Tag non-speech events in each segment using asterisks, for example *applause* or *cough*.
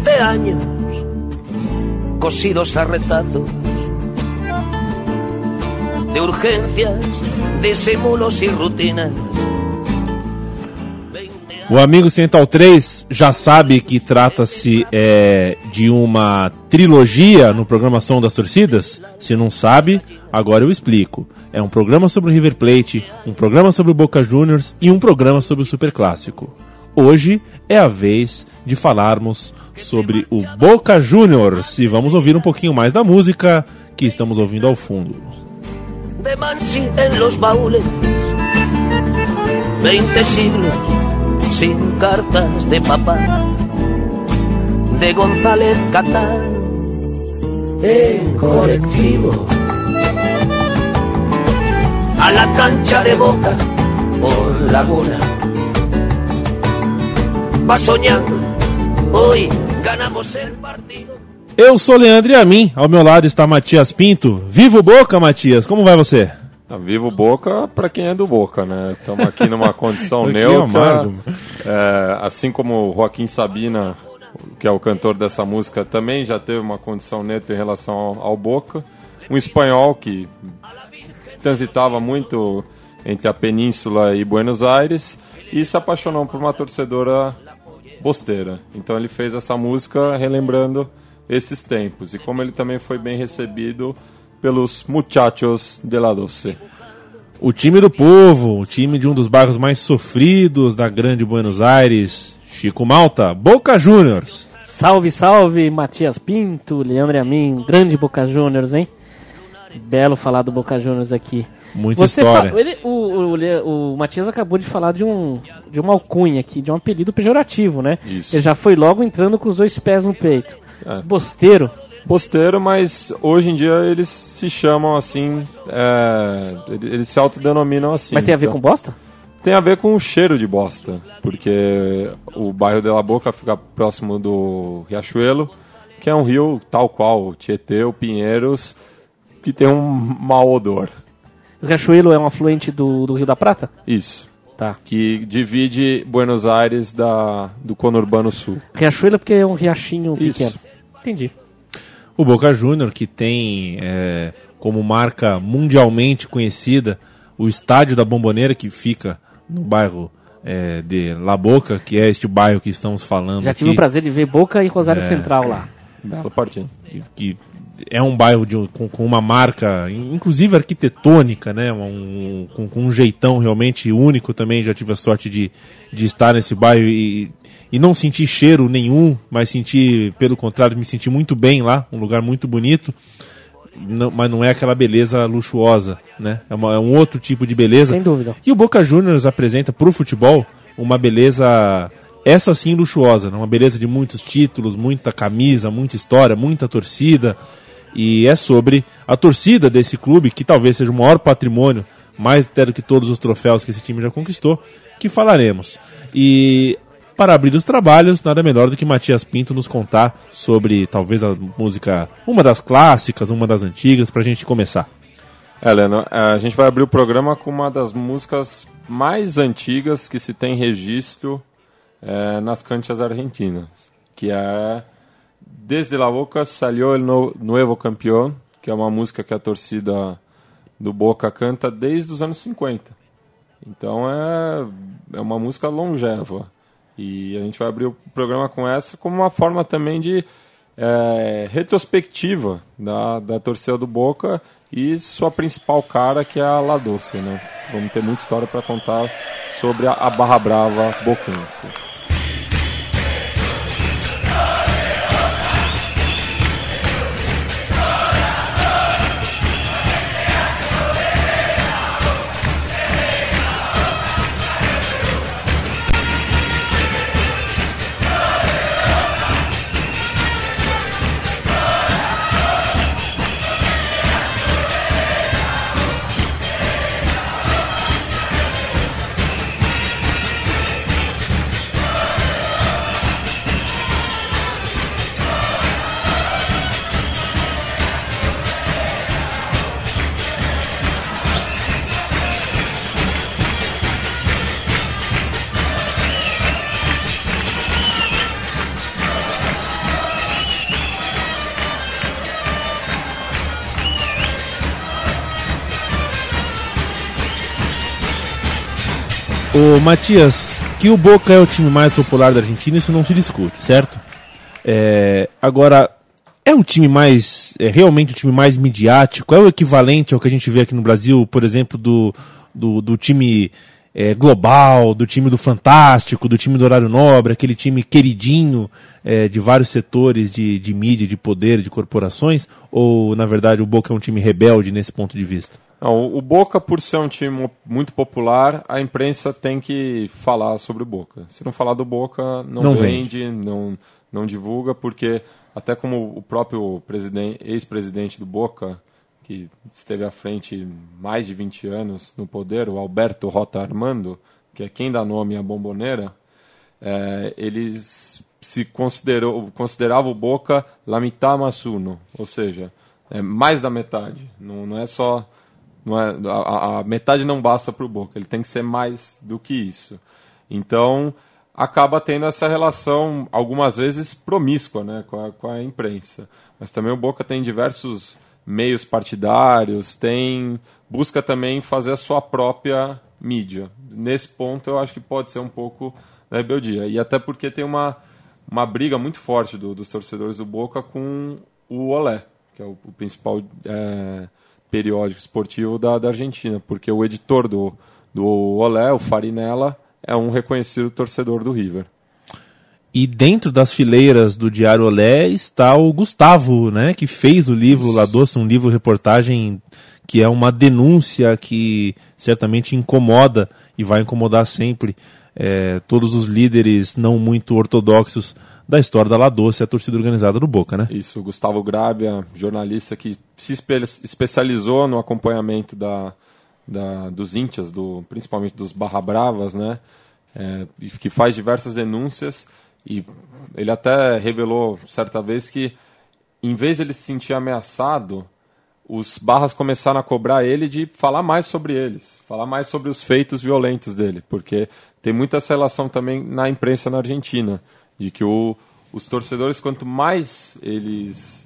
Veinte años cosidos a retazos de urgencias, disimulos y rutinas. O amigo Central 3 já sabe que trata-se é, de uma trilogia no programa Som das Torcidas? Se não sabe, agora eu explico. É um programa sobre o River Plate, um programa sobre o Boca Juniors e um programa sobre o Super Clássico. Hoje é a vez de falarmos sobre o Boca Juniors. E vamos ouvir um pouquinho mais da música que estamos ouvindo ao fundo. De Mansi en los baúles, 20 siglos sin cartas de papá, de González Catán en colectivo, a la cancha de Boca por Laguna, va soñando, hoy ganamos el partido. Eu sou Leandro e a mim, ao meu lado está Matias Pinto. Vivo Boca, Matias, como vai você? Tá vivo Boca para quem é do Boca, né? Estamos aqui numa *laughs* condição Que neutra. É, assim como o Joaquim Sabina, que é o cantor dessa música, também já teve uma condição neutra em relação ao, ao Boca. Um espanhol que transitava muito entre a Península e Buenos Aires e se apaixonou por uma torcedora bosteira. Então ele fez essa música relembrando esses tempos. E como ele também foi bem recebido pelos muchachos de la Doce. O time do povo, o time de um dos bairros mais sofridos da grande Buenos Aires, Chico Malta, Boca Juniors. Salve, salve, Matias Pinto, Leandro a mim, grande Boca Juniors, hein? Belo falar do Boca Juniors aqui. Muita história. fa- ele- o, o, o Matias acabou de falar de um de uma alcunha aqui, de um apelido pejorativo, né? Isso. Ele já foi logo entrando com os dois pés no peito. É. Bosteiro. Bosteiro, mas hoje em dia eles se chamam assim, é, ele- eles se autodenominam assim. Mas tem a ver Então, com bosta? Tem a ver com o cheiro de bosta, porque o bairro de La Boca fica próximo do Riachuelo, que é um rio tal qual o Tietê, o Pinheiros, que tem um mau odor. O Riachuelo é um afluente do, do Rio da Prata? Isso. Tá. Que divide Buenos Aires da, do conurbano sul. Riachuelo é porque é um riachinho Isso. pequeno. Entendi. O Boca Juniors, que tem é, como marca mundialmente conhecida o estádio da Bomboneira, que fica no bairro é, de La Boca, que é este bairro que estamos falando Já aqui. tive o prazer de ver Boca e Rosário É. Central lá. Belo partido. que é um bairro de com, com uma marca, inclusive arquitetônica, né? Um, com, com um jeitão realmente único também. Já tive a sorte de, de estar nesse bairro e, e não sentir cheiro nenhum, mas sentir, pelo contrário, me sentir muito bem lá, um lugar muito bonito. Não- mas não é aquela beleza luxuosa, né? É, uma- é um outro tipo de beleza. Sem dúvida. E o Boca Juniors apresenta para o futebol uma beleza, essa sim luxuosa, né? uma beleza de muitos títulos, muita camisa, muita história, muita torcida. E é sobre a torcida desse clube, que talvez seja o maior patrimônio, mais até do que todos os troféus que esse time já conquistou, que falaremos. E para abrir os trabalhos, nada melhor do que Matias Pinto nos contar sobre talvez a música, uma das clássicas, uma das antigas, para a gente começar. É, Leno, a gente vai abrir o programa com uma das músicas mais antigas que se tem registro é, nas canchas argentinas, que é Desde la Boca salió el nuevo campeón, que é uma música que a torcida do Boca canta desde os anos 50. Então é, é uma música longeva. E a gente vai abrir o programa com essa como uma forma também de é, retrospectiva da, da torcida do Boca e sua principal cara, que é a La Doce. Né? Vamos ter muita história para contar sobre a, a Barra Brava bocense. Ô Matias, que o Boca é o time mais popular da Argentina, isso não se discute, certo? É, agora, é o time mais. É realmente o time mais midiático? É o equivalente ao que a gente vê aqui no Brasil, por exemplo, do, do, do time é, global, do time do Fantástico, do time do Horário Nobre, aquele time queridinho é, de vários setores de, de mídia, de poder, de corporações? Ou, na verdade, o Boca é um time rebelde nesse ponto de vista? Não, o Boca, por ser um time muito popular, a imprensa tem que falar sobre o Boca. Se não falar do Boca, não, Não vende, não, não divulga, porque até como o próprio presidente- ex-presidente do Boca, que esteve à frente mais de 20 anos no poder, o Alberto Rota Armando, que é quem dá nome à bomboneira, é, se considerou, considerava o Boca la mitad más uno, ou seja, é mais da metade. Não, não é só. Não é, a, a metade não basta para o Boca, ele tem que ser mais do que isso. Então, acaba tendo essa relação, algumas vezes, promíscua né, com, a, com a imprensa. Mas também o Boca tem diversos meios partidários, tem busca também fazer a sua própria mídia. Nesse ponto, eu acho que pode ser um pouco da rebeldia. E até porque tem uma, uma briga muito forte do- dos torcedores do Boca com o Olé, que é o, o principal é, periódico esportivo da, da Argentina, porque o editor do, do Olé, o Farinella, é um reconhecido torcedor do River. E dentro das fileiras do Diário Olé está o Gustavo, né, que fez o livro La Doce, um livro reportagem que é uma denúncia que certamente incomoda e vai incomodar sempre eh, todos os líderes não muito ortodoxos da história da La Doce, a torcida organizada do Boca, né? Isso, o Gustavo Grabia, jornalista que se espe- especializou no acompanhamento da, da- dos íntias, do, principalmente dos Barra Bravas, né? É, que faz diversas denúncias e ele até revelou certa vez que em vez de ele se sentir ameaçado, os Barras começaram a cobrar ele de falar mais sobre eles, falar mais sobre os feitos violentos dele, porque tem muita essa relação também na imprensa na Argentina, de que o- os torcedores, quanto mais eles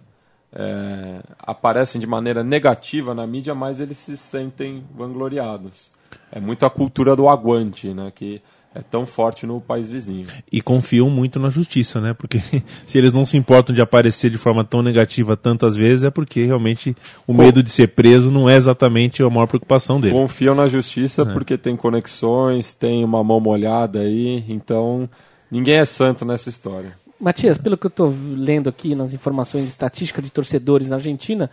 é, aparecem de maneira negativa na mídia, mais eles se sentem vangloriados. É muito a cultura do aguante, né, que é tão forte no país vizinho. E confiam muito na justiça, né? Porque *laughs* se eles não se importam de aparecer de forma tão negativa tantas vezes, é porque realmente o medo de ser preso não é exatamente a maior preocupação dele. Confiam na justiça porque tem conexões, tem uma mão molhada aí, então ninguém é santo nessa história. Matias, pelo que eu estou lendo aqui nas informações de estatística de torcedores na Argentina,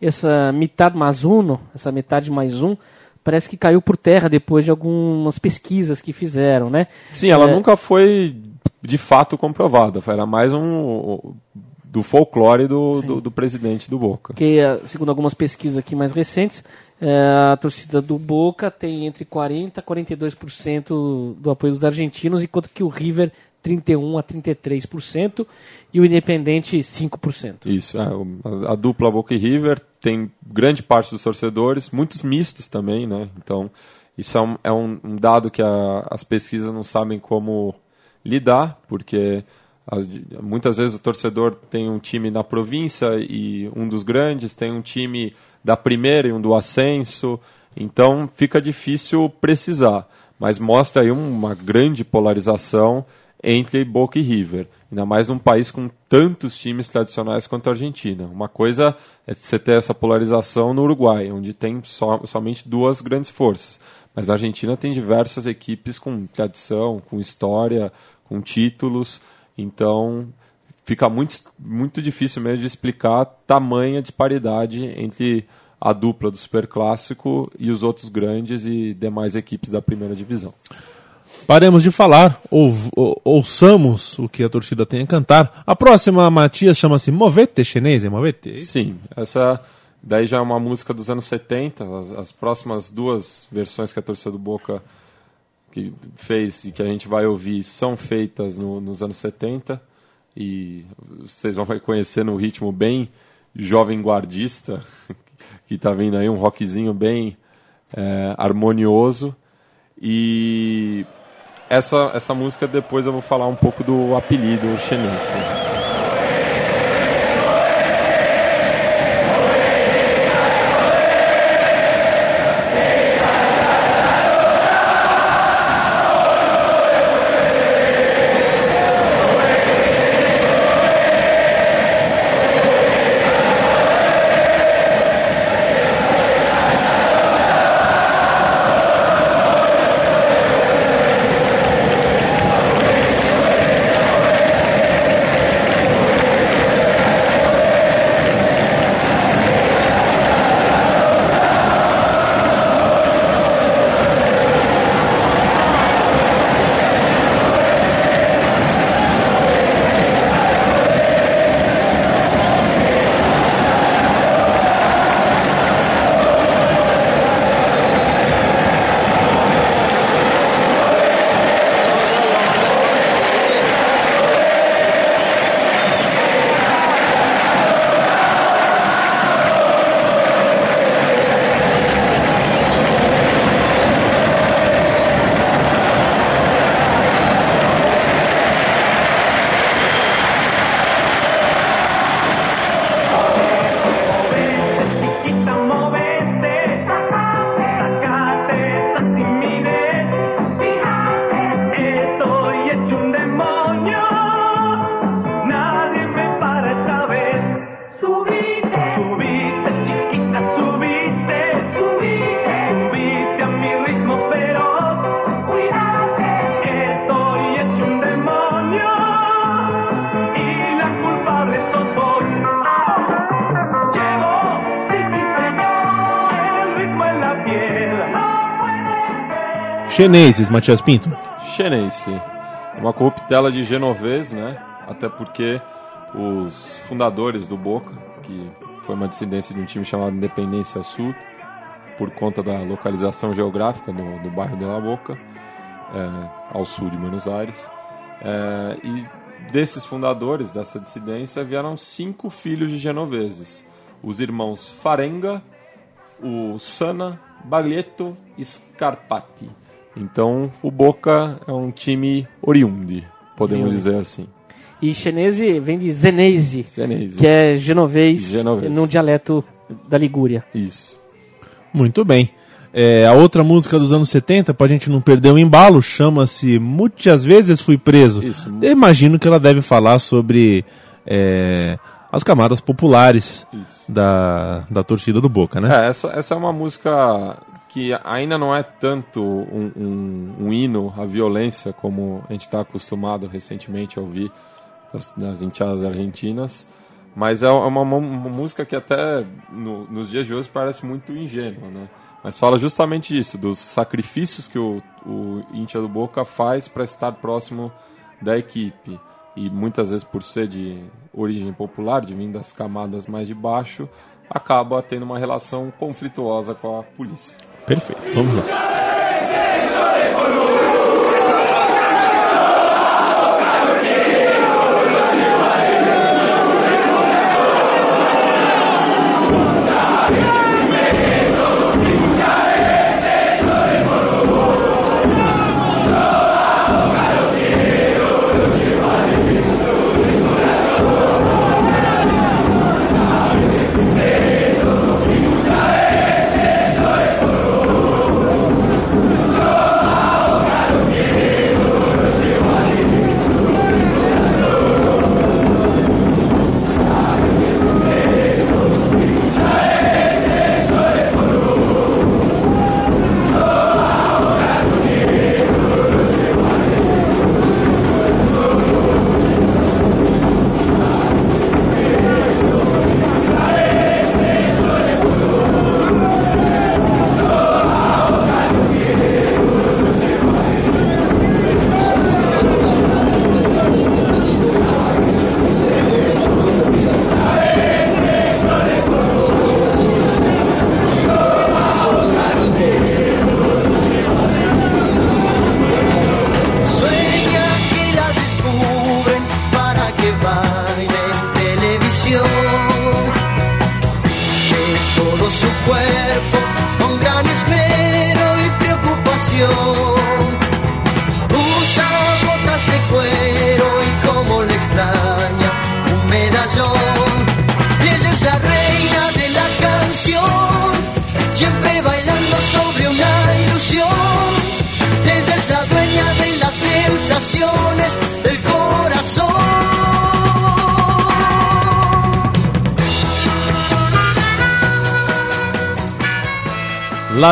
essa metade mais uno, essa metade mais um, parece que caiu por terra depois de algumas pesquisas que fizeram, né? Sim, ela É. nunca foi de fato comprovada, era mais um do folclore do, do, do presidente do Boca. Porque, eh, segundo algumas pesquisas aqui mais recentes, eh, a torcida do Boca tem entre 40% a 42% do apoio dos argentinos, enquanto que o River 31% a 33% e o Independente 5%. Isso, é, a, a dupla Boca e River tem grande parte dos torcedores, muitos mistos também, né? Então, isso é um, é um, um dado que a- as pesquisas não sabem como lidar, porque as- muitas vezes o torcedor tem um time na província e um dos grandes, tem um time da primeira e um do ascenso, então fica difícil precisar, mas mostra aí uma grande polarização entre Boca e River, ainda mais num país com tantos times tradicionais quanto a Argentina. Uma coisa é você ter essa polarização no Uruguai, onde tem só, somente duas grandes forças, mas na Argentina tem diversas equipes com tradição, com história, com títulos, então fica muito, muito difícil mesmo de explicar tamanha disparidade entre a dupla do Superclássico e os outros grandes e demais equipes da primeira divisão. Paremos de falar, ou, ou- ouçamos o que a torcida tem a cantar. A próxima, Matias, chama-se Movete Chinese, Movete. Sim, essa daí já é uma música dos anos 70. As, as próximas duas versões que a torcida do Boca que fez e que a gente vai ouvir são feitas no- nos anos 70. E vocês vão reconhecer no ritmo bem jovem guardista, *laughs* que está vindo aí um rockzinho bem é, harmonioso. E essa, essa música depois eu vou falar um pouco do apelido chinês. Chineses, Matias Pinto. Xenense. Uma corruptela de genovês, né? Até porque os fundadores do Boca, que foi uma dissidência de um time chamado Independência Sul, por conta da localização geográfica do, do bairro de La Boca, é, ao sul de Buenos Aires. É, e desses fundadores dessa dissidência vieram cinco filhos de genoveses: os irmãos Farenga, o Sana, Baglietto e Scarpati. Então, o Boca é um time oriundi, podemos Oriundi. dizer assim. E chinese vem de zenese, Zenese. que é genovês, Genovês. no dialeto da Ligúria. Isso. Muito bem. É, a outra música dos anos 70, pra gente não perder o embalo, chama-se Muitas Vezes Fui Preso. Isso. Eu imagino que ela deve falar sobre é, as camadas populares da, da torcida do Boca, né? É, essa, essa é uma música que ainda não é tanto um, um, um hino à violência como a gente está acostumado recentemente a ouvir das, das enteadas argentinas, mas é uma, uma- uma música que até no- nos dias de hoje parece muito ingênua, né? Mas fala justamente disso, dos sacrifícios que o, o Íntia do Boca faz para estar próximo da equipe. E muitas vezes, por ser de origem popular, de vir das camadas mais de baixo, acaba tendo uma relação conflituosa com a polícia. Perfeito, vamos lá.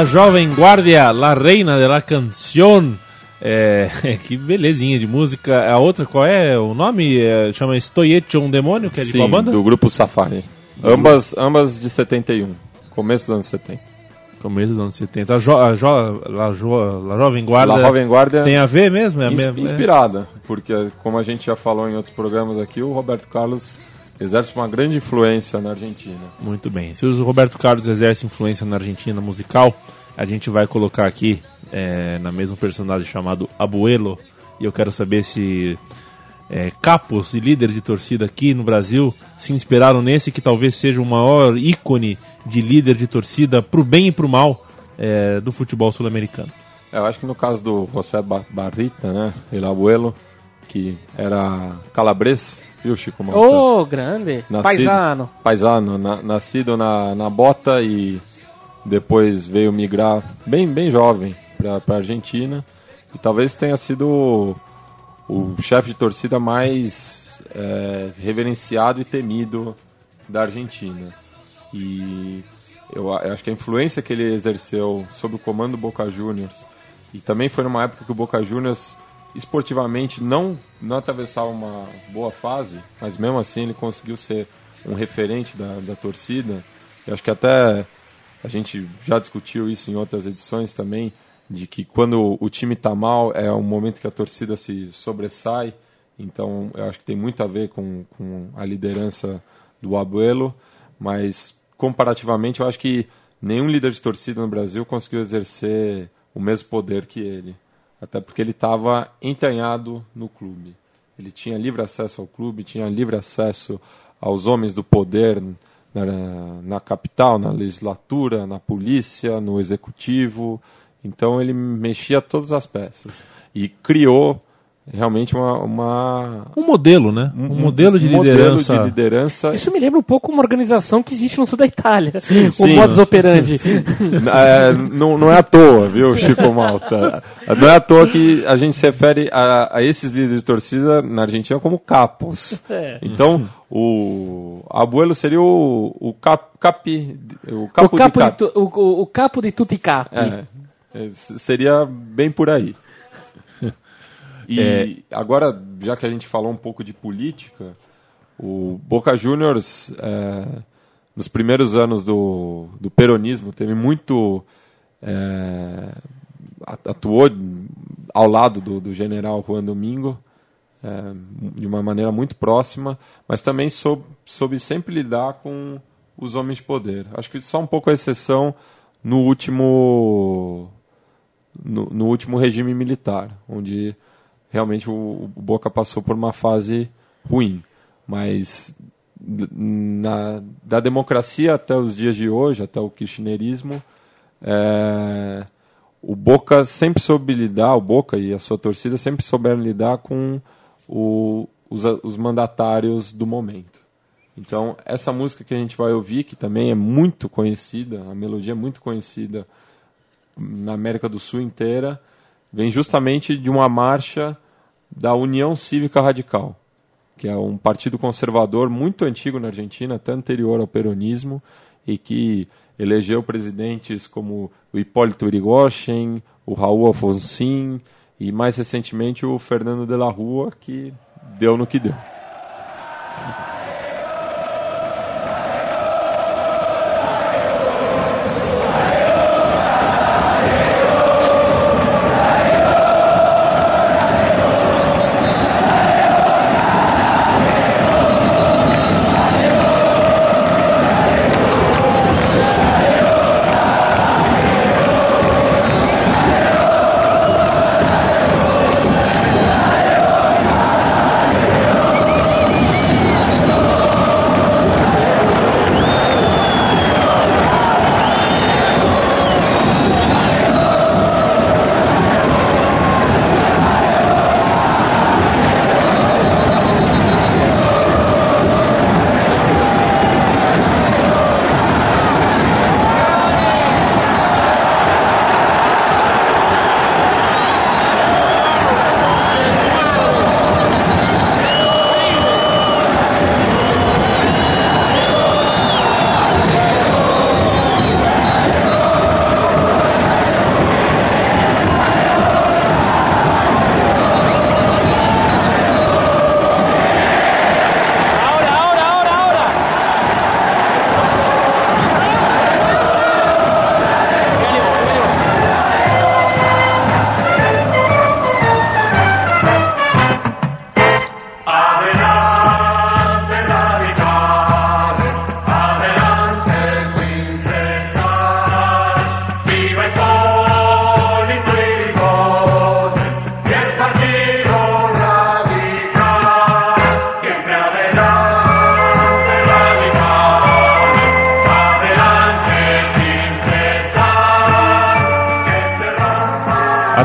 La Jovem Guardia, La Reina de la Canción. É, *laughs* que belezinha de música. A outra, qual é o nome? É, chama Stoyecho um Demônio, que é de qual Sim, banda? do grupo Safari. Ambas, ambas de 71, começo dos anos 70. Começo dos anos 70. A, jo, a, jo, la, jo, la Jovem Guarda La Jovem Guardia tem a ver mesmo? É a ins- mesma- é. inspirada, porque como a gente já falou em outros programas aqui, o Roberto Carlos exerce uma grande influência na Argentina. Muito bem. Se o Roberto Carlos exerce influência na Argentina musical, a gente vai colocar aqui é, na mesma personagem chamado Abuelo. E eu quero saber se é, capos e líderes de torcida aqui no Brasil se inspiraram nesse que talvez seja o maior ícone de líder de torcida pro bem e pro mal é, do futebol sul-americano. É, Eu acho que no caso do José Ba- Barrita, né, El Abuelo, que era calabres, viu, Chico Malta? Ô, grande! Paisano! Paisano, na- nascido na, na bota e depois veio migrar bem, bem jovem para a Argentina. E talvez tenha sido o, o chefe de torcida mais é, reverenciado e temido da Argentina. E eu, eu acho que a influência que ele exerceu sobre o comando do Boca Juniors, e também foi numa época que o Boca Juniors esportivamente não, não atravessava uma boa fase, mas mesmo assim ele conseguiu ser um referente da, da torcida. Eu acho que até a gente já discutiu isso em outras edições também. de que quando o time está mal é um momento que a torcida se sobressai. Então, eu acho que tem muito a ver com, com a liderança do Abuelo, mas comparativamente, eu acho que nenhum líder de torcida no Brasil conseguiu exercer o mesmo poder que ele. Até porque ele estava entranhado no clube. Ele tinha livre acesso ao clube, tinha livre acesso aos homens do poder na, na capital, na legislatura, na polícia, no executivo. Então ele mexia todas as peças e criou realmente uma, uma Um modelo, né? Um, modelo de modelo liderança. de liderança. Isso me lembra um pouco uma organização que existe no sul da Itália. o sim. modus operandi. É, não, não é à toa, viu, Chico Malta? Não é à toa que a gente se refere a, a esses líderes de torcida na Argentina como capos. É. Então, o Abuelo seria o, o cap, capi, o O capo, capo, de de, cap. tu- o, o- o capo de tutti capi. É, é, seria bem por aí. E agora, já que a gente falou um pouco de política, o Boca Juniors, é, nos primeiros anos do, do peronismo, teve muito. é, at- atuou ao lado do, do general Juan Domingo, é, de uma maneira muito próxima, mas também soube, soube sempre lidar com os homens de poder. Acho que só um pouco a exceção no último no, no último regime militar, onde realmente o, o Boca passou por uma fase ruim. Mas na, da democracia até os dias de hoje, até o kirchnerismo, é, o Boca sempre soube lidar, o Boca e a sua torcida sempre souberam lidar com o- os, os mandatários do momento. Então, essa música que a gente vai ouvir, que também é muito conhecida, a melodia é muito conhecida na América do Sul inteira, vem justamente de uma marcha da União Cívica Radical, que é um partido conservador muito antigo na Argentina, até anterior ao peronismo, e que elegeu presidentes como o Hipólito Yrigoyen, o Raul Alfonsin e mais recentemente o Fernando de la Rua, que deu no que deu.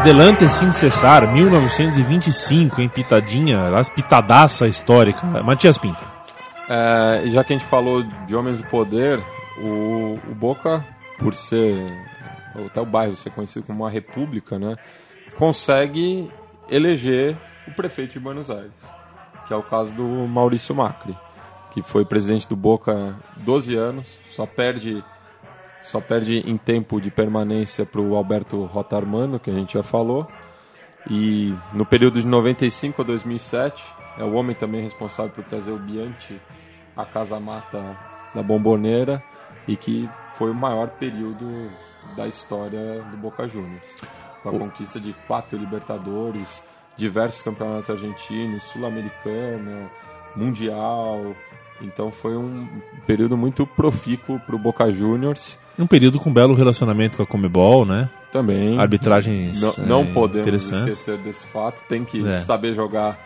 Adelante sem cessar, 1925, em Pitadinha, as pitadaça histórica. Matias Pinto. É, já que a gente falou de homens do poder, o, o Boca, por ser até o bairro ser conhecido como uma república, né, consegue eleger o prefeito de Buenos Aires, que é o caso do Maurício Macri, que foi presidente do Boca 12 anos, só perde só perde em tempo de permanência para o Alberto Rotarmano, que a gente já falou. E no período de 95 a 2007, é o homem também responsável por trazer o Bianchi à Casa Mata da Bomboneira e que foi o maior período da história do Boca Juniors. com a conquista de quatro Libertadores, diversos campeonatos argentinos, Sul-Americana, Mundial. Então foi um período muito profícuo para o Boca Juniors. Um período com belo relacionamento com a Comebol, né? Também. Arbitragens Não, é, não podemos interessantes. esquecer desse fato. Tem que É. saber jogar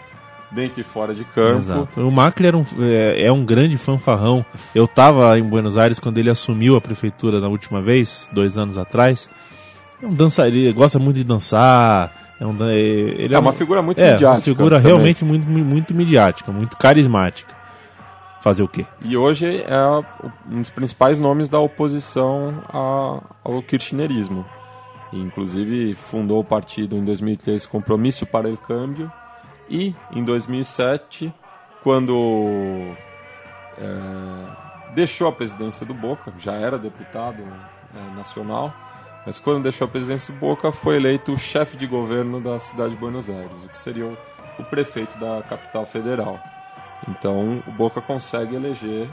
dentro e fora de campo. Exato. O Macri um, é, é um grande fanfarrão. Eu estava em Buenos Aires quando ele assumiu a prefeitura na última vez, dois anos atrás. É um dançarino, gosta muito de dançar. É, um, é- ele É uma figura muito é, midiática uma figura também. realmente muito, muito midiática, muito carismática. Fazer o quê? E hoje é um dos principais nomes da oposição ao kirchnerismo. Inclusive fundou o partido em 2003 Compromisso para o Câmbio e em 2007 quando é, deixou a presidência do Boca, já era deputado é, nacional, mas quando deixou a presidência do Boca foi eleito o chefe de governo da cidade de Buenos Aires, o que seria o, o prefeito da capital federal. Então o Boca consegue eleger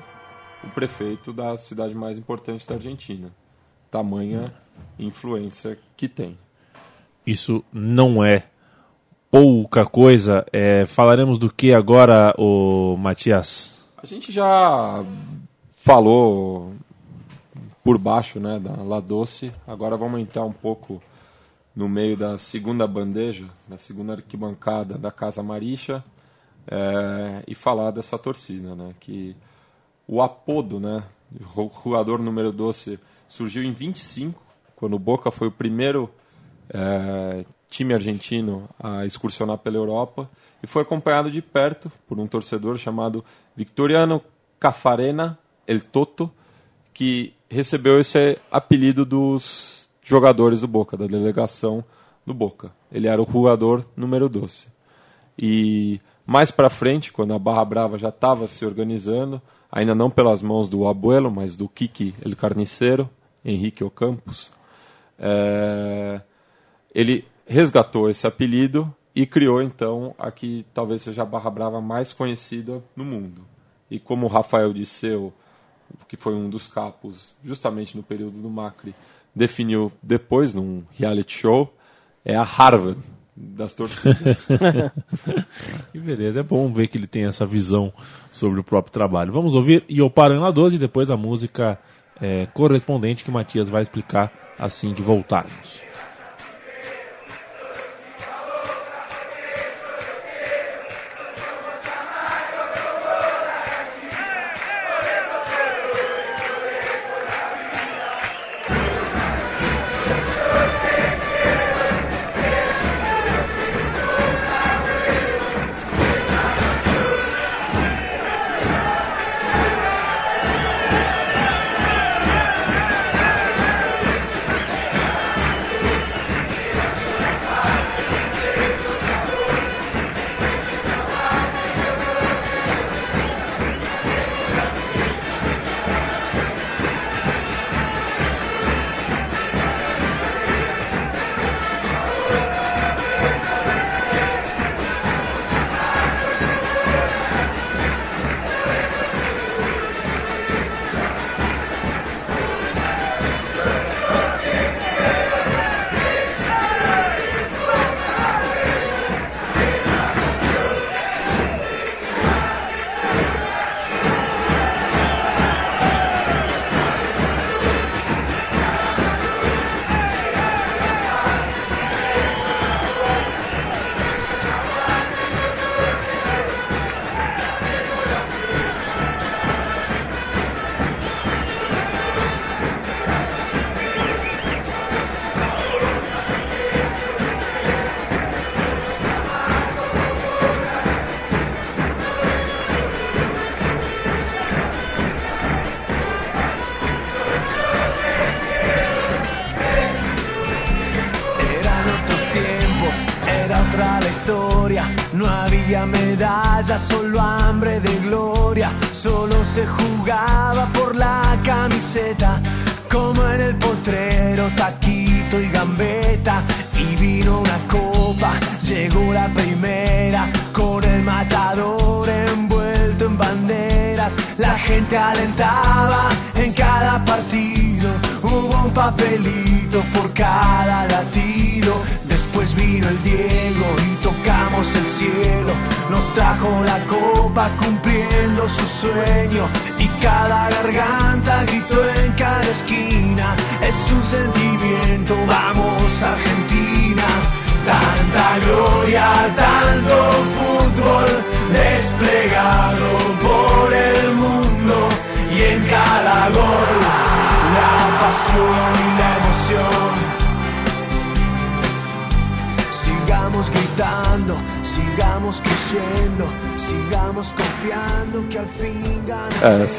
o prefeito da cidade mais importante da Argentina. Tamanha influência que tem. Isso não é pouca coisa. É, falaremos do que agora, o Matias? A gente já falou por baixo né, da La Doce, agora vamos entrar um pouco no meio da segunda bandeja, da segunda arquibancada da Casa Maricha é, e falar dessa torcida, né, que o apodo, né, o jogador número 12 surgiu em 25, quando o Boca foi o primeiro é, time argentino a excursionar pela Europa e foi acompanhado de perto por um torcedor chamado Victoriano Cafarena El Toto, que recebeu esse apelido dos jogadores do Boca, da delegação do Boca. Ele era o jogador número 12. E mais para frente, quando a Barra Brava já estava se organizando, ainda não pelas mãos do Abuelo, mas do Kiki El Carniceiro, Henrique Ocampos, é, ele resgatou esse apelido e criou então a que talvez seja a Barra Brava mais conhecida no mundo. E como Rafael Disseu, que foi um dos capos justamente no período do Macri, definiu depois num reality show, é a Harvard das torcidas. *laughs* Que beleza, é bom ver que ele tem essa visão sobre o próprio trabalho. Vamos ouvir Ioparan La 12 e depois a música é, correspondente que Matias vai explicar assim que voltarmos.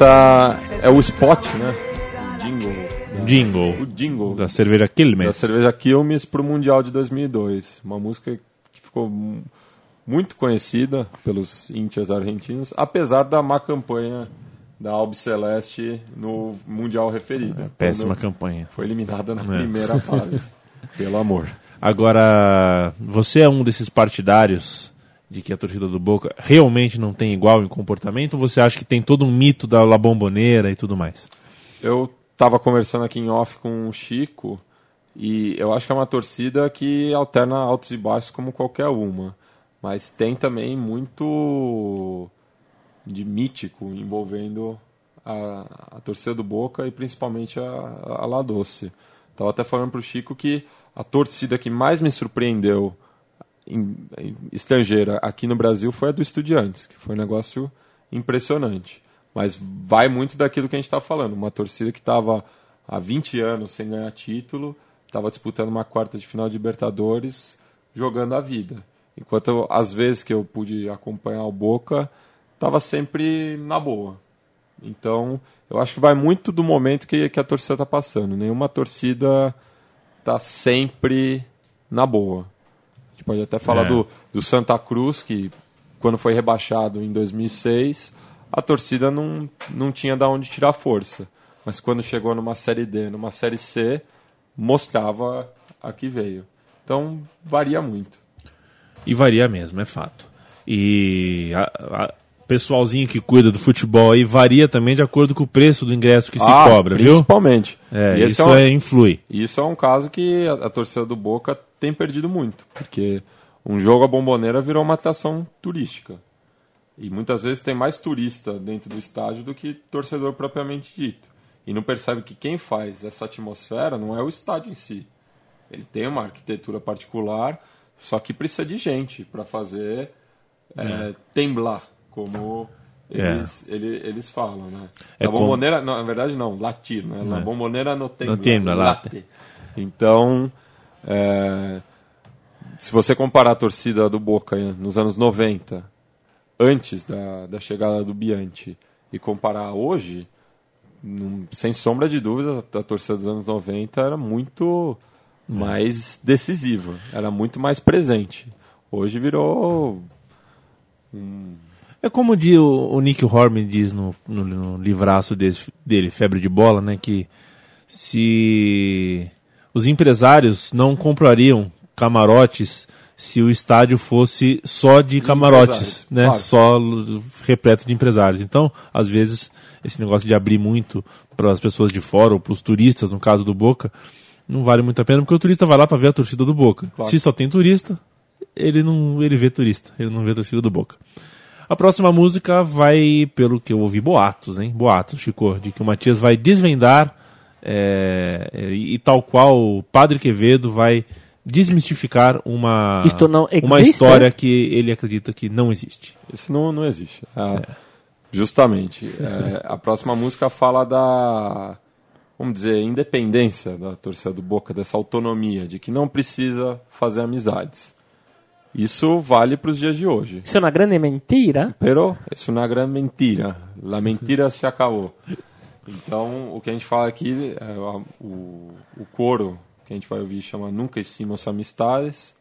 Essa é o spot, né? Jingle. Jingle. O jingle Da cerveja da Quilmes. cerveja Quilmes para o Mundial de 2002. Uma música que ficou mu- muito conhecida pelos índios argentinos, apesar da má campanha da Albi Celeste no Mundial referido. É, Péssima campanha. Foi eliminada na primeira fase. *laughs* Pelo amor. Agora, você é um desses partidários de que a torcida do Boca realmente não tem igual em comportamento ou você acha que tem todo um mito da La Bombonera e tudo mais? Eu estava conversando aqui em off com o Chico e eu acho que é uma torcida que alterna altos e baixos como qualquer uma. Mas tem também muito de mítico envolvendo a, a torcida do Boca e principalmente a, a La Doce. Estava até falando para o Chico que a torcida que mais me surpreendeu em- em- estrangeira aqui no Brasil foi a do Estudiantes, que foi um negócio impressionante. Mas vai muito daquilo que a gente está falando. Uma torcida que estava há 20 anos sem ganhar título, estava disputando uma quarta de final de Libertadores, jogando a vida. Enquanto às vezes que eu pude acompanhar o Boca, estava sempre na boa. Então, eu acho que vai muito do momento que, que a torcida está passando. Nenhuma torcida está sempre na boa. Pode até falar É. do, do Santa Cruz, que quando foi rebaixado em 2006, a torcida não, não tinha de onde tirar força. Mas quando chegou numa Série D, numa Série C, mostrava a que veio. Então, varia muito. E varia mesmo, é fato. E a- a- pessoalzinho que cuida do futebol aí varia também de acordo com o preço do ingresso que se Ah, cobra, viu? Principalmente. É, esse isso é um- é, influi. Isso é um caso que a, a torcida do Boca tem perdido muito, porque um jogo a bomboneira virou uma atração turística. E muitas vezes tem mais turista dentro do estádio do que torcedor propriamente dito. E não percebe que quem faz essa atmosfera não é o estádio em si. Ele tem uma arquitetura particular, só que precisa de gente para fazer é, temblar, como eles, ele- eles falam. Né? É a como- bomboneira, não, na verdade não, latir. Né? A bomboneira não tem Não tembla, late. Então, é, se você comparar a torcida do Boca nos anos 90, antes da, da chegada do Bianchi, e comparar hoje, sem sombra de dúvidas, a, torcida dos anos 90 era muito mais decisiva, era muito mais presente. Hoje virou. É como o, o Nick Horman diz no, no, no livraço desse- dele, Febre de Bola, né? Que se os empresários não comprariam camarotes se o estádio fosse só de camarotes, né? claro. Só repleto de empresários. Então, às vezes, esse negócio de abrir muito para as pessoas de fora ou para os turistas, no caso do Boca, não vale muito a pena, porque o turista vai lá para ver a torcida do Boca. Claro. Se só tem turista, ele não ele vê turista, ele não vê a torcida do Boca. A próxima música vai, pelo que eu ouvi, boatos, hein? Boatos, Chico, de que o Matias vai desvendar é, é, e, e tal qual o Padre Quevedo vai desmistificar uma, Isto não uma história que ele acredita que não existe. Isso não, não existe. Ah, Justamente. É, *laughs* a próxima música fala da, vamos dizer, independência da torcida do Boca, dessa autonomia, de que não precisa fazer amizades. Isso vale para os dias de hoje. Isso é uma grande mentira. Pero é uma grande mentira. La mentira se acabou. Então, o que a gente fala aqui, é, o, o coro que a gente vai ouvir chama Nunca hicimos amistades,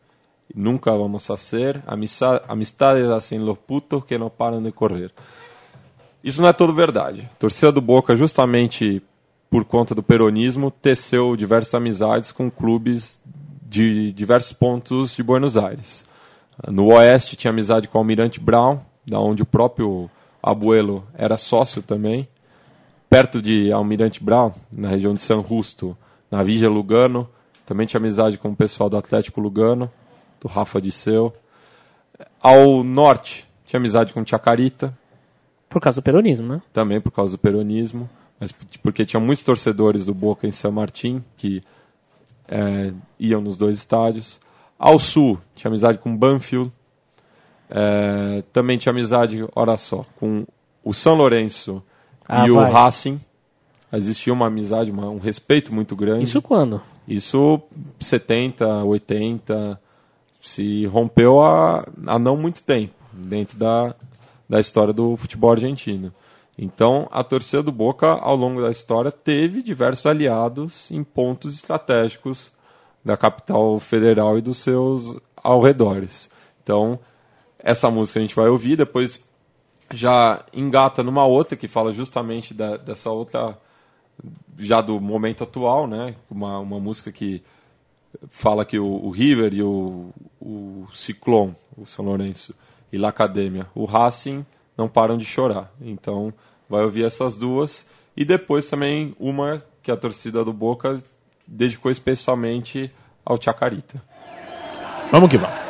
nunca vamos a ser, amisa- amistades hacen los putos que não param de correr. Isso não é todo verdade. A torcida do Boca, justamente por conta do peronismo, teceu diversas amizades com clubes de diversos pontos de Buenos Aires. No Oeste tinha amizade com o Almirante Brown, da onde o próprio Abuelo era sócio também. Perto de Almirante Brown, na região de San Justo, na Vigia Lugano. Também tinha amizade com o pessoal do Atlético Lugano, do Rafa Disseu. Ao norte, tinha amizade com Chacarita, Por causa do peronismo, né? também por causa do peronismo, mas porque tinha muitos torcedores do Boca em São Martin que é, iam nos dois estádios. Ao sul, tinha amizade com Banfield. É, também tinha amizade, olha só, com o São Lourenço Ah, e o vai. Racing. Existia uma amizade, uma- um respeito muito grande. Isso quando? Isso 70, 80, se rompeu há, há não muito tempo dentro da, da história do futebol argentino. Então, a torcida do Boca, ao longo da história, teve diversos aliados em pontos estratégicos da capital federal e dos seus arredores. Então, essa música a gente vai ouvir, depois já engata numa outra que fala justamente da- dessa outra já do momento atual, né? Uma, uma música que fala que o, o River e o, o Ciclone, o São Lourenço, e La Academia, o Racing, não param de chorar. Então, vai ouvir essas duas. E depois também uma que a torcida do Boca dedicou especialmente ao Chacarita. Vamos que vamos.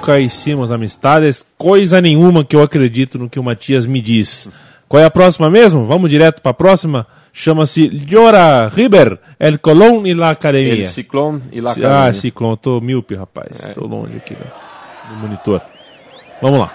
Nunca hicimos amistades, coisa nenhuma que eu acredito no que o Matias me diz. Qual é a próxima mesmo? Vamos direto para a próxima. Chama-se Llora River, El Colón e La Academia. El Ciclone e La Ah, Academia. Ciclone, tô míope, rapaz. Tô longe aqui do monitor. Vamos lá.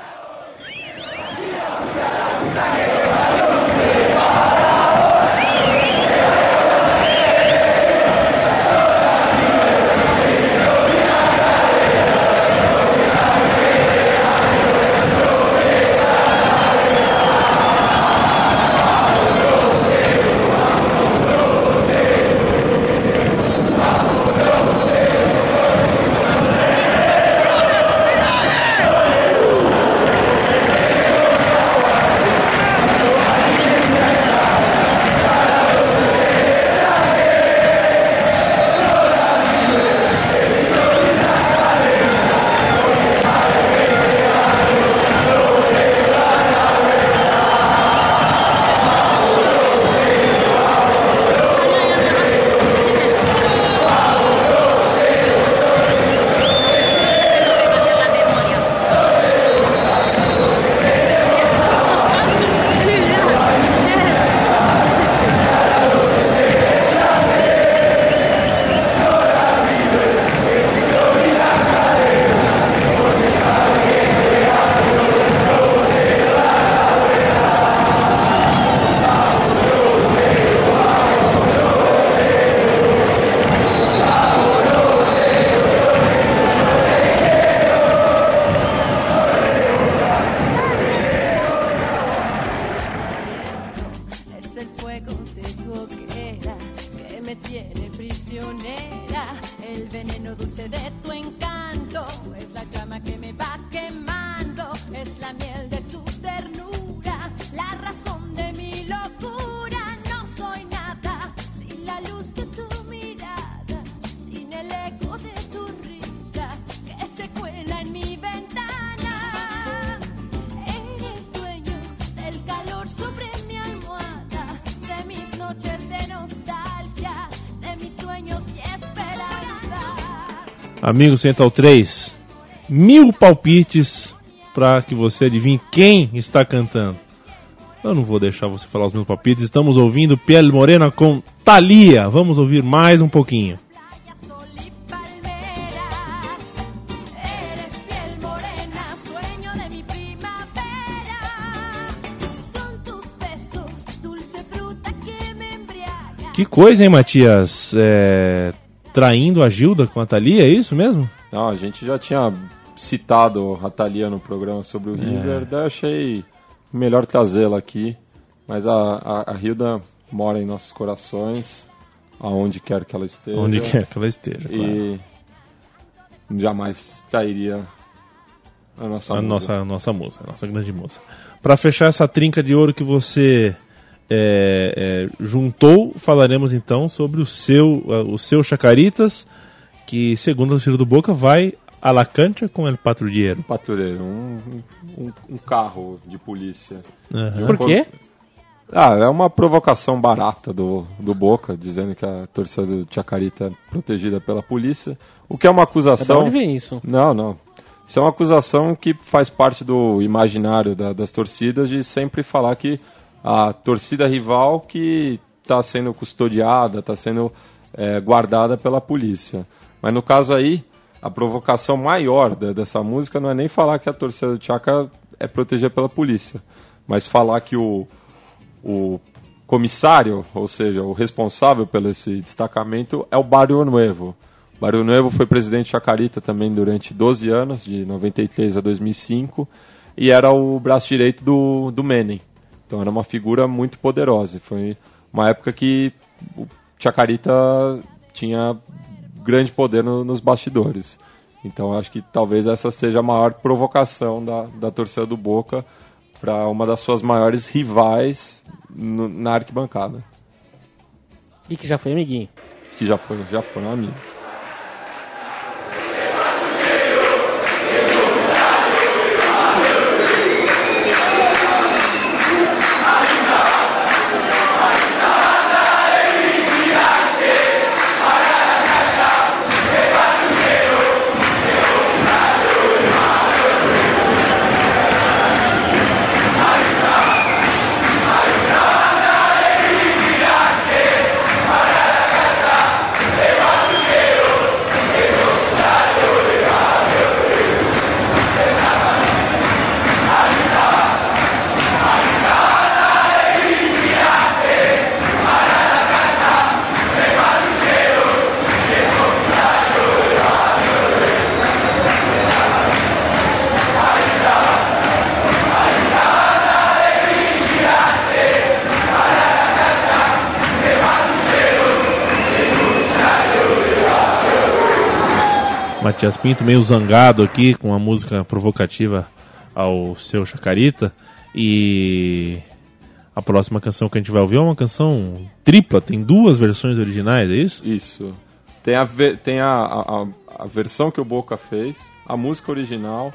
Amigo Central 3, mil palpites para que você adivinhe quem está cantando. Eu não vou deixar você falar os meus palpites. Estamos ouvindo Piel Morena com Thalia. Vamos ouvir mais um pouquinho. Que coisa, hein, Matias? É, Traindo a Gilda com a Thalia, é isso mesmo? Não, a gente já tinha citado a Thalia no programa sobre o É. River, daí achei melhor trazê-la aqui. Mas a, a, a Hilda mora em nossos corações, aonde quer que ela esteja. Onde quer que ela esteja. claro. E jamais trairia a nossa a musa. nossa, a nossa moça, a nossa grande moça. Para fechar essa trinca de ouro que você é, é, juntou, falaremos então sobre o seu, uh, o seu Chacaritas, que segundo a torcida do Boca vai a la cancha com el patrulheiro. patrulheiro, um, um, um carro de polícia. Aham. Por quê? Ah, é uma provocação barata do, do Boca, dizendo que a torcida do Chacarita é protegida pela polícia, o que é uma acusação... onde vem isso? Não, não. Isso é uma acusação que faz parte do imaginário da- das torcidas de sempre falar que a torcida rival que está sendo custodiada, está sendo é, guardada pela polícia. Mas no caso aí, a provocação maior da- dessa música não é nem falar que a torcida do Chaca é protegida pela polícia, mas falar que o, o comissário, ou seja, o responsável pelo esse destacamento é o Barrio Nuevo. Barrio Nuevo foi presidente de Chacarita também durante 12 anos, de 93 a 2005, e era o braço direito do, do Menem. Então era uma figura muito poderosa. Foi uma época que o Chacarita tinha grande poder no- nos bastidores. Então acho que talvez essa seja a maior provocação da, da torcida do Boca para uma das suas maiores rivais no- na arquibancada, E que já foi amiguinho. que já foi, já foram amigos. Matias Pinto meio zangado aqui com a música provocativa ao seu Chacarita. E a próxima canção que a gente vai ouvir é uma canção tripla, tem duas versões originais, é isso? Isso. Tem a, tem a, a, a- versão que o Boca fez, a música original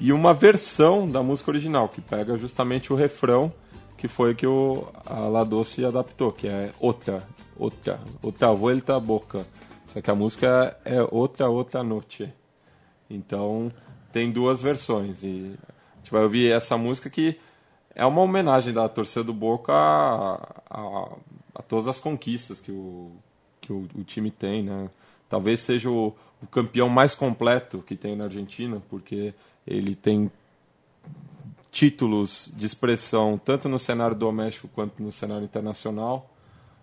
e uma versão da música original, que pega justamente o refrão que foi que o, a La Doce adaptou, que é outra, outra, outra vuelta a boca. Só que a música é outra, outra noite. Então tem duas versões e a gente vai ouvir essa música que é uma homenagem da torcida do Boca a, a- a todas as conquistas que o, que o, o time tem, né? Talvez seja o, o campeão mais completo que tem na Argentina, porque ele tem títulos de expressão tanto no cenário doméstico quanto no cenário internacional.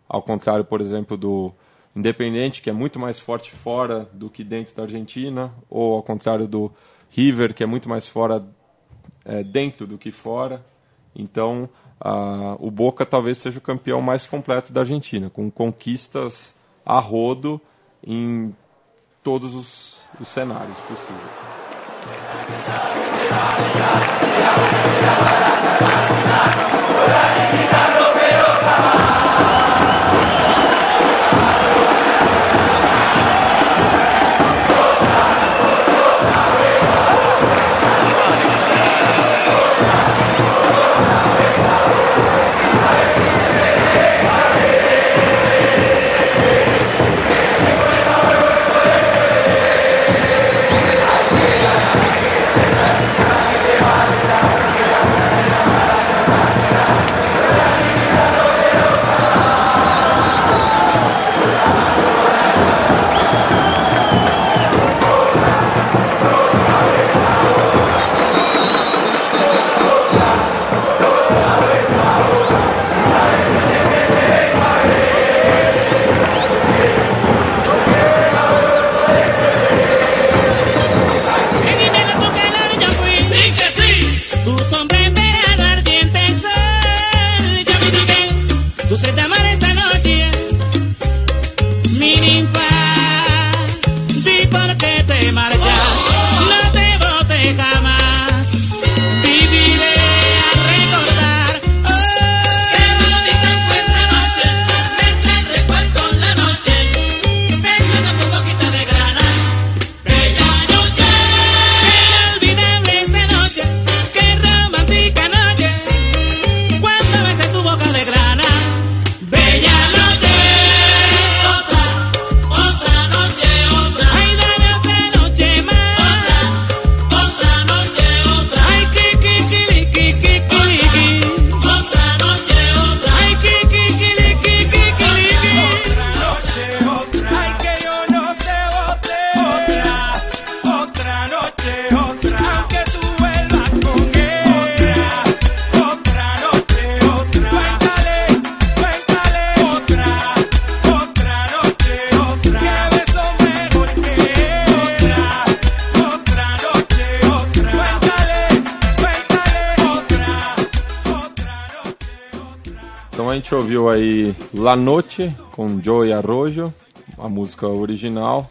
Ao contrário, por exemplo, do Independente, que é muito mais forte fora do que dentro da Argentina, ou ao contrário do River, que é muito mais fora é, dentro do que fora. Então, ah, o Boca talvez seja o campeão mais completo da Argentina, com conquistas a rodo em todos os, os cenários possíveis. La Noche com Joey Arroyo, a música original.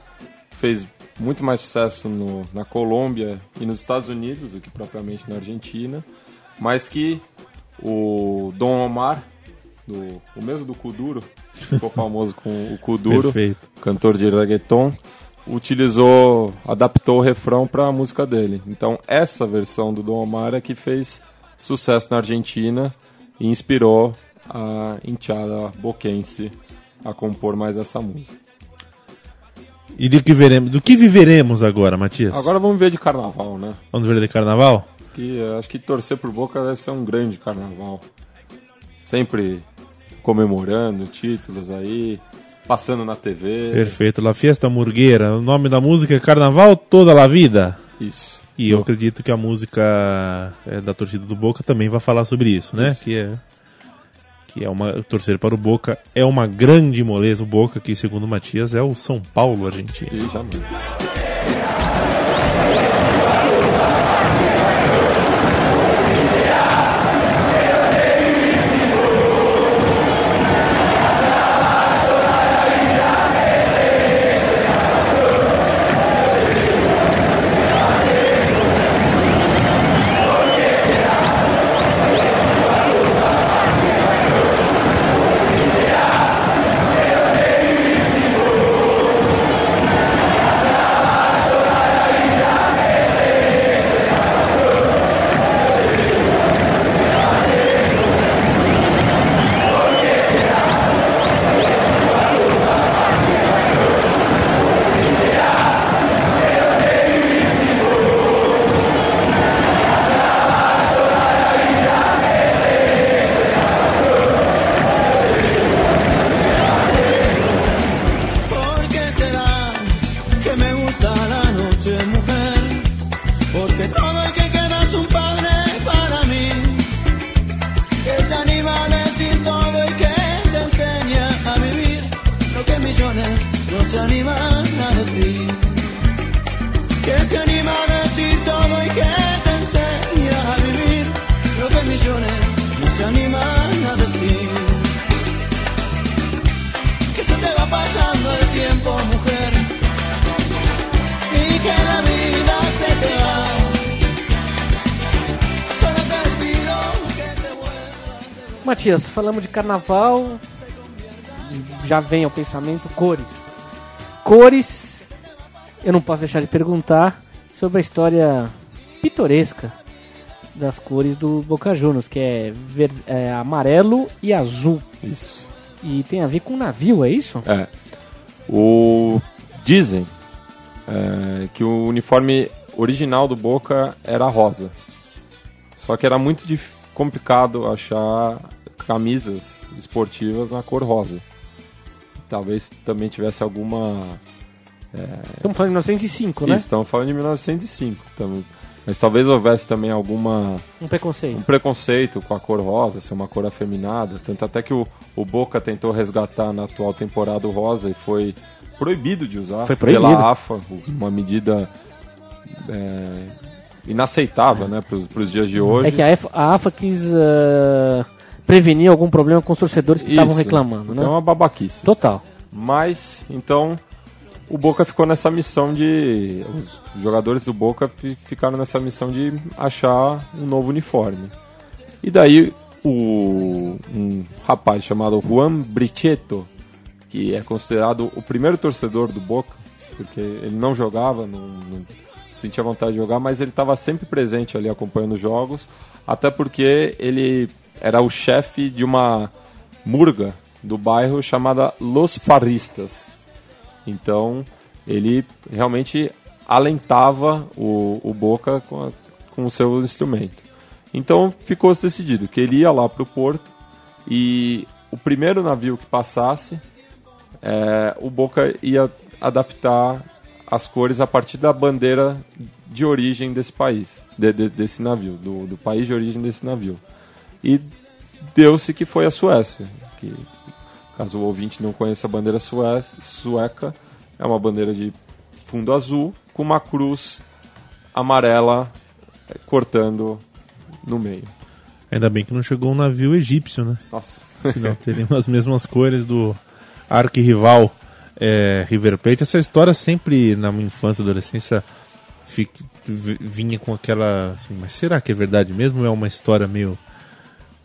Fez muito mais sucesso no- na Colômbia e nos Estados Unidos do que propriamente na Argentina. Mas que o Dom Omar, do, o mesmo do Kuduro, ficou *laughs* famoso com o Kuduro, cantor de reggaeton, utilizou, adaptou o refrão para a música dele. Então essa versão do Dom Omar é que fez sucesso na Argentina e inspirou a enteada boquense a compor mais essa música. E do que veremos, do que viveremos agora, Matias? Agora vamos ver de carnaval, né? Vamos ver de carnaval? Que eh, acho que torcer por Boca deve ser um grande carnaval. Sempre comemorando títulos aí, passando na TV. Perfeito, La Fiesta Murgueira. O nome da música é Carnaval Toda a Vida. Isso. E eu acredito que a música é, da torcida do Boca também vai falar sobre isso, né? Que é que é uma torcer para o Boca é uma grande moleza o Boca que segundo o Matias é o São Paulo argentino. Falamos de carnaval, já vem ao pensamento cores. Cores, eu não posso deixar de perguntar sobre a história pitoresca das cores do Boca Juniors, que é, ver- é amarelo e azul. Isso. E tem a ver com navio, é isso? É. O dizem é, que o uniforme original do Boca era rosa. Só que era muito complicado achar camisas esportivas na cor rosa. Talvez também tivesse alguma Estamos falando de 1905, né? Isso, estamos falando de 1905. Tamo... Mas talvez houvesse também alguma Um um preconceito. preconceito com a cor rosa, ser uma cor afeminada. Tanto até que o, o Boca tentou resgatar na atual temporada o rosa e foi proibido de usar Foi proibido. pela AFA, uma medida é, inaceitável né, para os dias de hoje. É que a AFA, a AFA quis ah, prevenir algum problema com os torcedores que estavam reclamando, né? É uma babaquice. Total. Mas, então, o Boca ficou nessa missão de. Os jogadores do Boca fi- ficaram nessa missão de achar um novo uniforme. E daí, o, um rapaz chamado Juan Brichetto, que é considerado o primeiro torcedor do Boca, porque ele não jogava, não, não sentia vontade de jogar, mas ele estava sempre presente ali acompanhando os jogos, até porque ele era o chefe de uma murga do bairro chamada Los Farristas. Então, ele realmente alentava o, o Boca com, a- com o seu instrumento. Então, ficou-se decidido que ele ia lá para o porto e o primeiro navio que passasse, é, o Boca ia adaptar as cores a partir da bandeira de origem desse país, de- de- desse navio, do, do país de origem desse navio. E deu-se que foi a Suécia, que caso o ouvinte não conheça a bandeira sue- sueca, é uma bandeira de fundo azul com uma cruz amarela eh, cortando no meio. Ainda bem que não chegou um navio egípcio, né? Nossa. Senão *laughs* teriam as mesmas cores do arquirrival é, River Plate. Essa história sempre, na minha infância e adolescência, fi- vi- vinha com aquela. Assim, mas será que é verdade mesmo? É uma história meio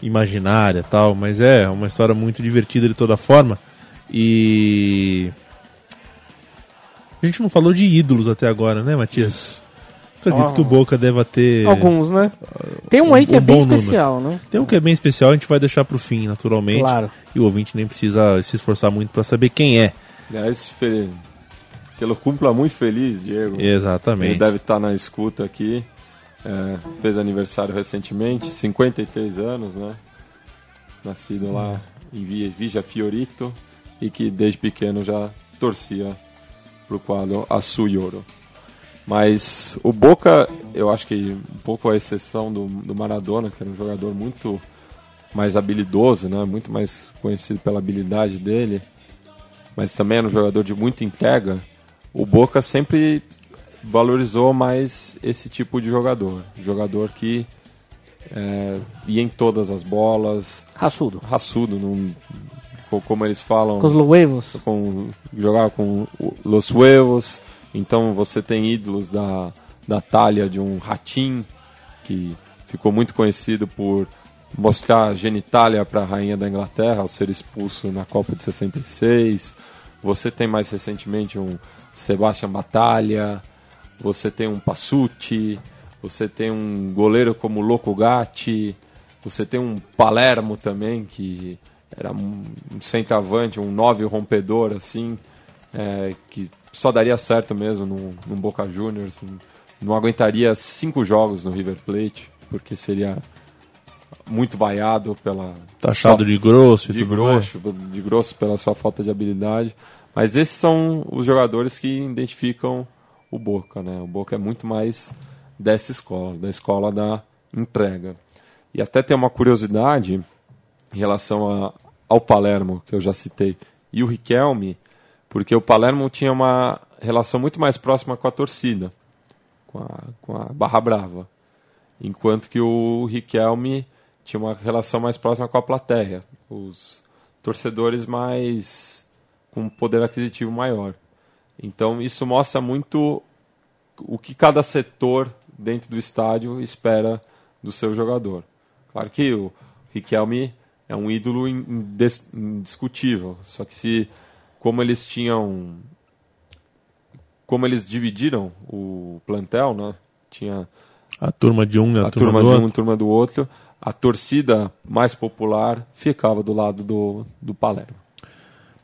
imaginária tal, mas é uma história muito divertida de toda forma. E. A gente não falou de ídolos até agora, né, Matias? Acredito Ah. que o Boca deva ter. Alguns, né? Tem um aí que um é bem número. especial, né? Tem um que é bem especial, a gente vai deixar pro fim, naturalmente. Claro. E o ouvinte nem precisa se esforçar muito pra saber quem é. Aliás, fe... que ele cumpla muito feliz, Diego. Exatamente. Ele deve estar na escuta aqui. É, fez aniversário recentemente, 53 anos, né? Nascido lá em Vi- Vigia Fiorito e que desde pequeno já torcia pro quadro Azul e Ouro. Mas o Boca, eu acho que um pouco a exceção do, do Maradona, que era um jogador muito mais habilidoso, né? muito mais conhecido pela habilidade dele, mas também era um jogador de muita entrega, o Boca sempre valorizou mais esse tipo de jogador. Jogador que é, ia em todas as bolas, Raçudo. raçudo, num, co- como eles falam, Com os Luevos. com, jogava com o- Los Huevos. Então você tem ídolos da, da talha de um Ratim, que ficou muito conhecido por mostrar a genitália para a rainha da Inglaterra ao ser expulso na Copa de 66. Você tem mais recentemente um Sebastian Batalha, você tem um Passucci, você tem um goleiro como Loco Gatti, você tem um Palermo também, que era um centroavante, um nove rompedor, assim, é, que só daria certo mesmo num, num Boca Juniors. assim, não aguentaria cinco jogos no River Plate, porque seria muito vaiado pela Taxado de grosso e de tudo grosso, de grosso pela sua falta de habilidade. Mas esses são os jogadores que identificam o Boca, né? O Boca é muito mais dessa escola, da escola da entrega. E até tem uma curiosidade em relação a- ao Palermo, que eu já citei, e o Riquelme, porque o Palermo tinha uma relação muito mais próxima com a torcida, com a, com a Barra Brava, enquanto que o Riquelme tinha uma relação mais próxima com a plateia, os torcedores mais com poder aquisitivo maior. Então isso mostra muito o que cada setor dentro do estádio espera do seu jogador. Claro que o Riquelme é um ídolo indiscutível, só que se como eles tinham como eles dividiram o plantel, né? Tinha A turma de um e a, a turma, turma do de outro. um, turma do outro. A torcida mais popular ficava do lado do, do Palermo.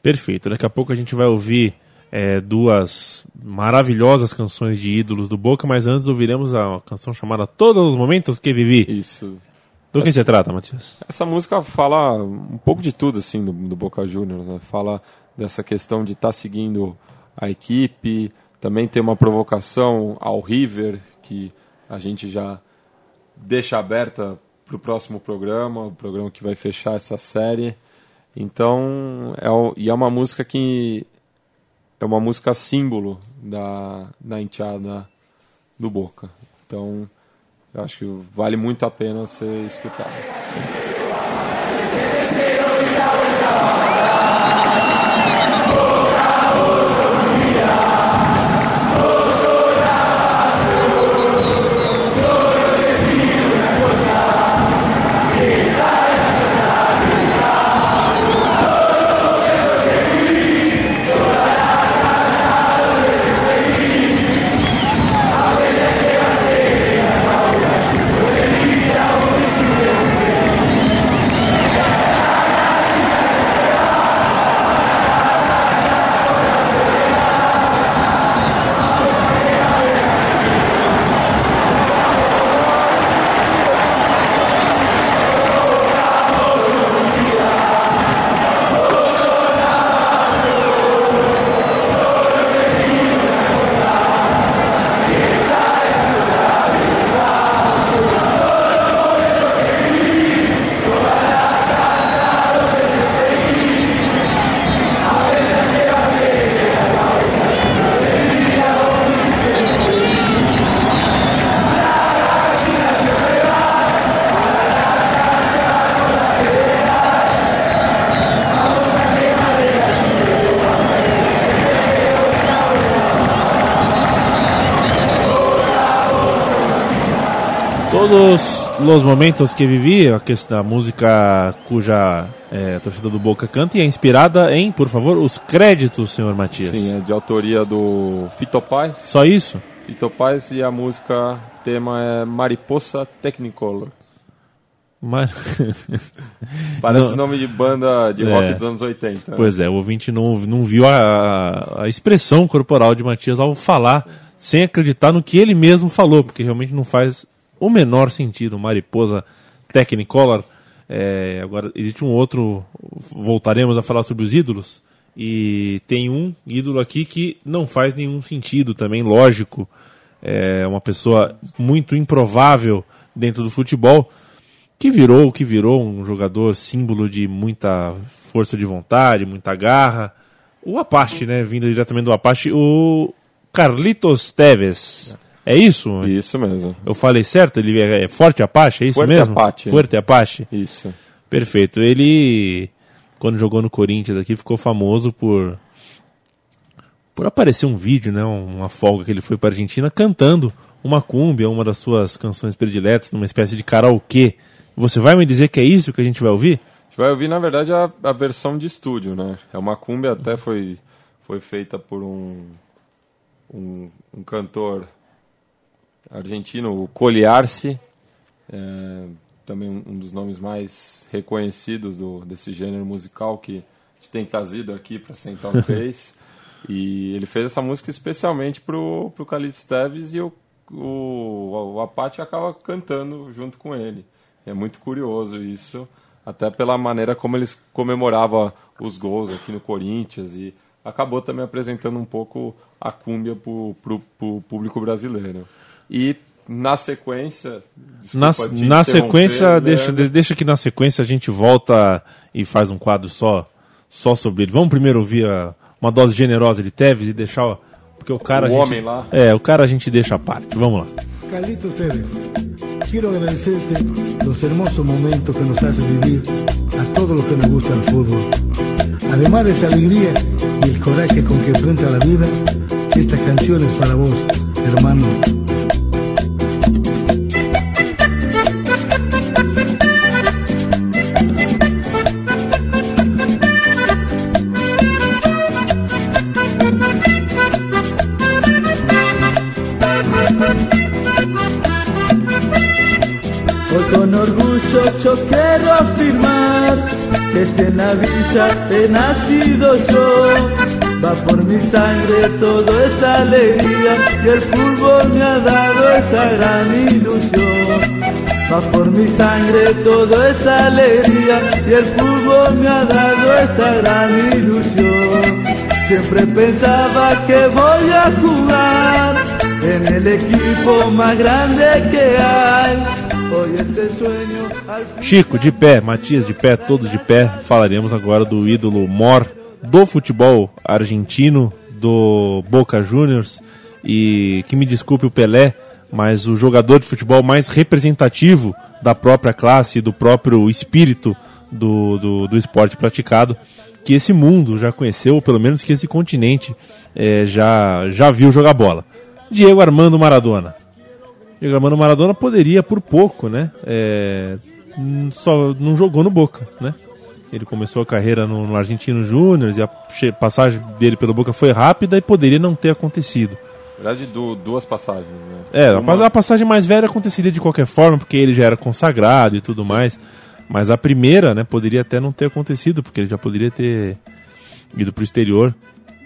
Perfeito. Daqui a pouco a gente vai ouvir é, duas maravilhosas canções de ídolos do Boca, mas antes ouviremos a canção chamada Todos os Momentos que Vivi. Isso. Do que Essa- se trata, Matias? Essa música fala um pouco de tudo assim do, do Boca Juniors, né? Fala dessa questão de estar seguindo a equipe, também tem uma provocação ao River que a gente já deixa aberta para próximo programa, o programa que vai fechar essa série. Então, é, e é uma música que é uma música símbolo da, da enteada do Boca. Então, eu acho que vale muito a pena ser escutado. Todos os momentos que vivi, a, questão, a música cuja é, a torcida do Boca canta e é inspirada em, por favor, os créditos, senhor Matias. Sim, é de autoria do Fito Paz. Só isso? Fito Paz e a música tema é Mariposa Technicolor. Mas... *laughs* Parece Não. nome de banda de É. rock dos anos 80. né? Pois é, o ouvinte não, não viu a, a expressão corporal de Matias ao falar sem acreditar no que ele mesmo falou, porque realmente não faz o menor sentido. Mariposa Technicolor. É, agora, existe um outro, voltaremos a falar sobre os ídolos, e tem um ídolo aqui que não faz nenhum sentido também, lógico. É uma pessoa muito improvável dentro do futebol, que virou o que virou um jogador símbolo de muita força de vontade, muita garra. O Apache, né? Vindo diretamente do Apache, o Carlitos Teves. É isso? Isso mesmo. Eu falei certo? Ele é é Forte Apache, é isso Fuerte mesmo? Apache. Forte Apache. Isso. Perfeito. Ele, quando jogou no Corinthians aqui, ficou famoso por por aparecer um vídeo, né, uma folga que ele foi para Argentina cantando uma cúmbia, uma das suas canções prediletas, numa espécie de karaokê. Você vai me dizer que é isso que a gente vai ouvir? A gente vai ouvir, na verdade, a, a versão de estúdio, né? É uma cumbia, até foi, foi feita por um, um, um cantor argentino, o Coliarci, é, também um, dos nomes mais reconhecidos do, desse gênero musical que a gente tem trazido aqui para Central *laughs* 3. e ele fez essa música especialmente pro, pro Calixto Teves e o, o, o Apache acaba cantando junto com ele. É muito curioso isso, até pela maneira como eles comemoravam os gols aqui no Corinthians e acabou também apresentando um pouco a cúmbia pro, pro público brasileiro. E na sequência, Na, desculpa na interromper, sequência, deixa, Leandro. deixa que na sequência a gente volta e faz um quadro só, só sobre ele. Vamos primeiro ouvir a- uma dose generosa de Teves e deixar. o- Porque o cara. O a gente- homem lá. É, o cara a gente deixa à parte. Vamos lá. Carlitos Tevez, quiero agradecerte los hermosos momentos que nos haces vivir a todos los que nos gusta el fútbol. Además de esa alegría y el coraje con que enfrenta la vida, estas canciones para vos, hermano. Hoy con orgullo yo quiero afirmar que si en la villa he nacido yo, va por mi sangre toda esa alegría y el fútbol me ha dado esta gran ilusión. Va por mi sangre toda esa alegría y el fútbol me ha dado esta gran ilusión. Siempre pensaba que voy a jugar en el equipo más grande que hay. Chico de pé, Matias de pé, todos de pé. Falaremos agora do ídolo mor do futebol argentino, do Boca Juniors. E que me desculpe o Pelé, mas o jogador de futebol mais representativo da própria classe, do próprio espírito do, do, do esporte praticado, que esse mundo já conheceu, ou pelo menos que esse continente eh, já, já viu jogar bola. Diego Armando Maradona. Diego Armando Maradona poderia por pouco, né? É, hum, só não jogou no Boca, né? Ele começou a carreira no, no Argentino Júnior e a passagem dele pelo Boca foi rápida e poderia não ter acontecido. Na verdade, du- duas passagens. Né? É, a, Uma- a passagem mais velha aconteceria de qualquer forma, porque ele já era consagrado e tudo mais. Mas a primeira, né, poderia até não ter acontecido, porque ele já poderia ter ido pro exterior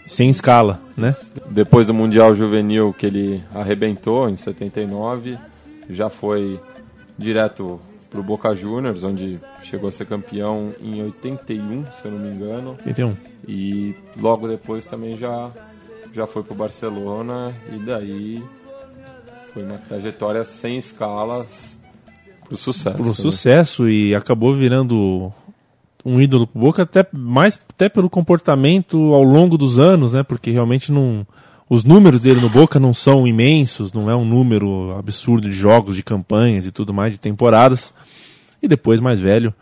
sem escala, né? Depois do Mundial Juvenil que ele arrebentou em 79, já foi direto pro Boca Juniors, onde chegou a ser campeão em 81, se eu não me engano. 81. E logo depois também já, já foi pro Barcelona e daí foi uma trajetória sem escalas pro sucesso. Pro né? sucesso e acabou virando um ídolo pro Boca até mais até pelo comportamento ao longo dos anos, né? Porque realmente não os números dele no Boca não são imensos, não é um número absurdo de jogos, de campanhas e tudo mais, de temporadas. E depois mais velho,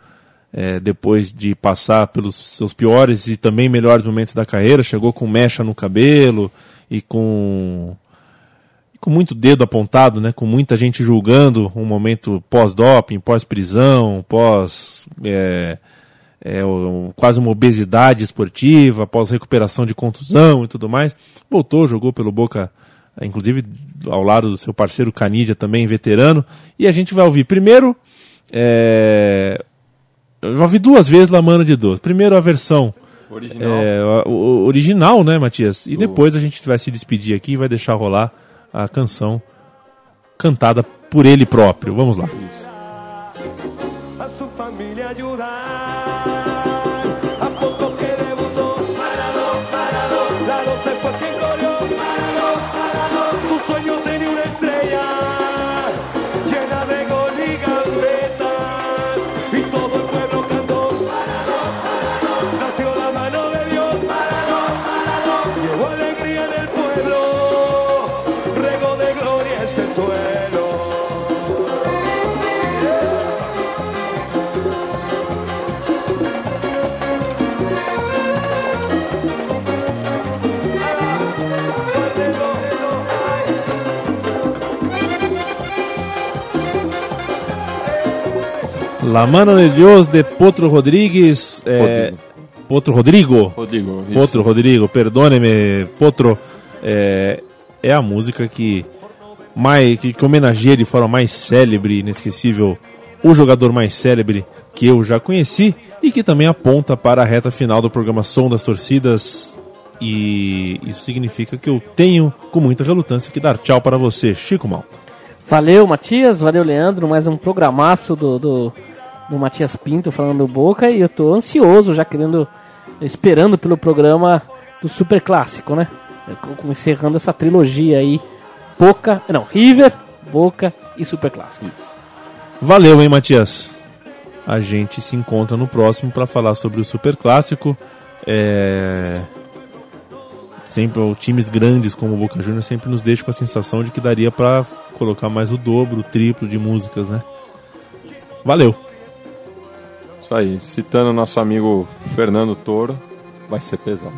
é, depois de passar pelos seus piores e também melhores momentos da carreira, chegou com mecha no cabelo e com com muito dedo apontado, né? Com muita gente julgando um momento pós-doping, pós-prisão, pós. é, é, quase uma obesidade esportiva, pós-recuperação de contusão e tudo mais. Voltou, jogou pelo Boca, inclusive ao lado do seu parceiro Canidia, também veterano. E a gente vai ouvir primeiro. É, eu ouvi duas vezes La Mano de Dois. Primeiro a versão Original. é, o, o original, né, Matias? E depois a gente vai se despedir aqui e vai deixar rolar a canção cantada por ele próprio. Vamos lá. a La Mano de Dios de Potro Rodrigues. é, Rodrigo. Potro Rodrigo. Rodrigo, isso. Potro Rodrigo, perdone-me, Potro. É, é a música que, mais, que, que homenageia de forma mais célebre inesquecível o jogador mais célebre que eu já conheci e que também aponta para a reta final do programa Som das Torcidas. E isso significa que eu tenho, com muita relutância, que dar tchau para você, Chico Malta. Valeu, Matias. Valeu, Leandro. Mais um programaço do, do, do Matias Pinto falando do Boca. E eu tô ansioso, já querendo, esperando pelo programa do Super Clássico, né? Encerrando essa trilogia aí. Boca, não, River, Boca e Super Clássico. Valeu, hein, Matias? A gente se encontra no próximo para falar sobre o Super Clássico. É... Sempre times grandes como o Boca Juniors sempre nos deixam com a sensação de que daria para colocar mais o dobro, o triplo de músicas, né? Valeu. Isso aí. Citando nosso amigo Fernando Toro, vai ser pesado.